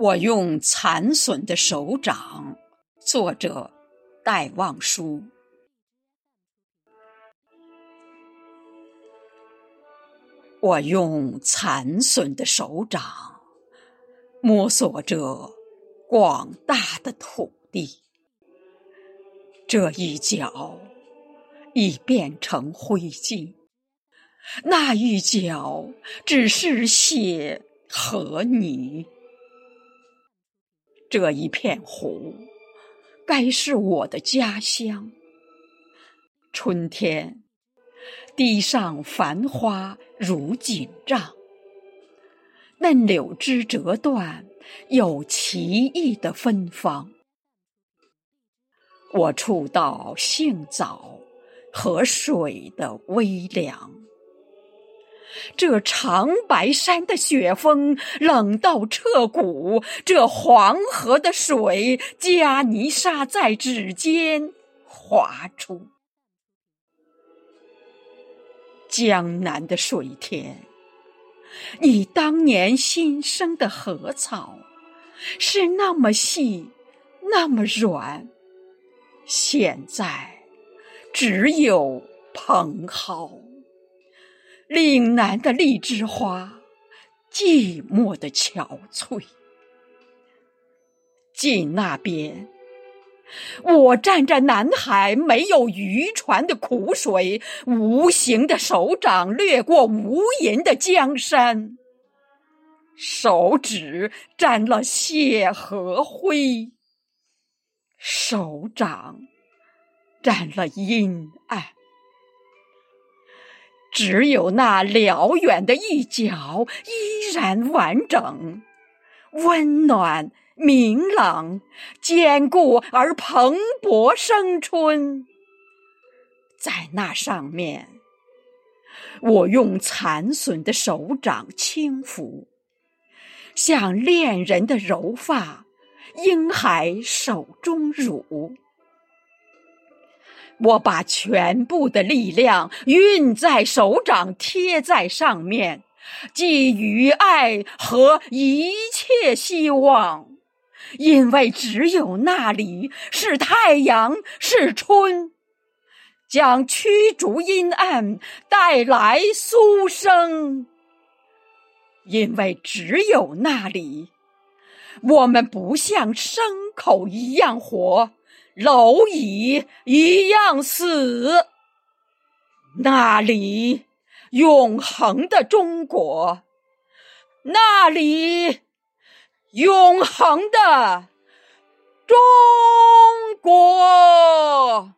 我用残损的手掌，作者戴望舒。我用残损的手掌，摸索着广大的土地。这一角已变成灰烬，那一角只是血和泥。这一片湖，该是我的家乡。春天，地上繁花如锦帐，嫩柳枝折断，有奇异的芬芳。我触到杏枣和水的微凉。这长白山的雪峰冷到彻骨，这黄河的水加泥沙在指尖滑出。江南的水田，你当年新生的禾草是那么细，那么软，现在只有蓬蒿。岭南的荔枝花，寂寞的憔悴。近那边，我站在南海没有渔船的苦水，无形的手掌掠过无垠的江山，手指沾了血和灰，手掌沾了阴暗。只有那辽远的一角依然完整，温暖、明朗、坚固而蓬勃生春。在那上面，我用残损的手掌轻抚，像恋人的柔发，婴孩手中乳。我把全部的力量运在手掌，贴在上面，寄予爱和一切希望，因为只有那里是太阳，是春，将驱逐阴暗，带来苏生。因为只有那里，我们不像牲口一样活。蝼蚁一样死。那里永恒的中国那里永恒的中国。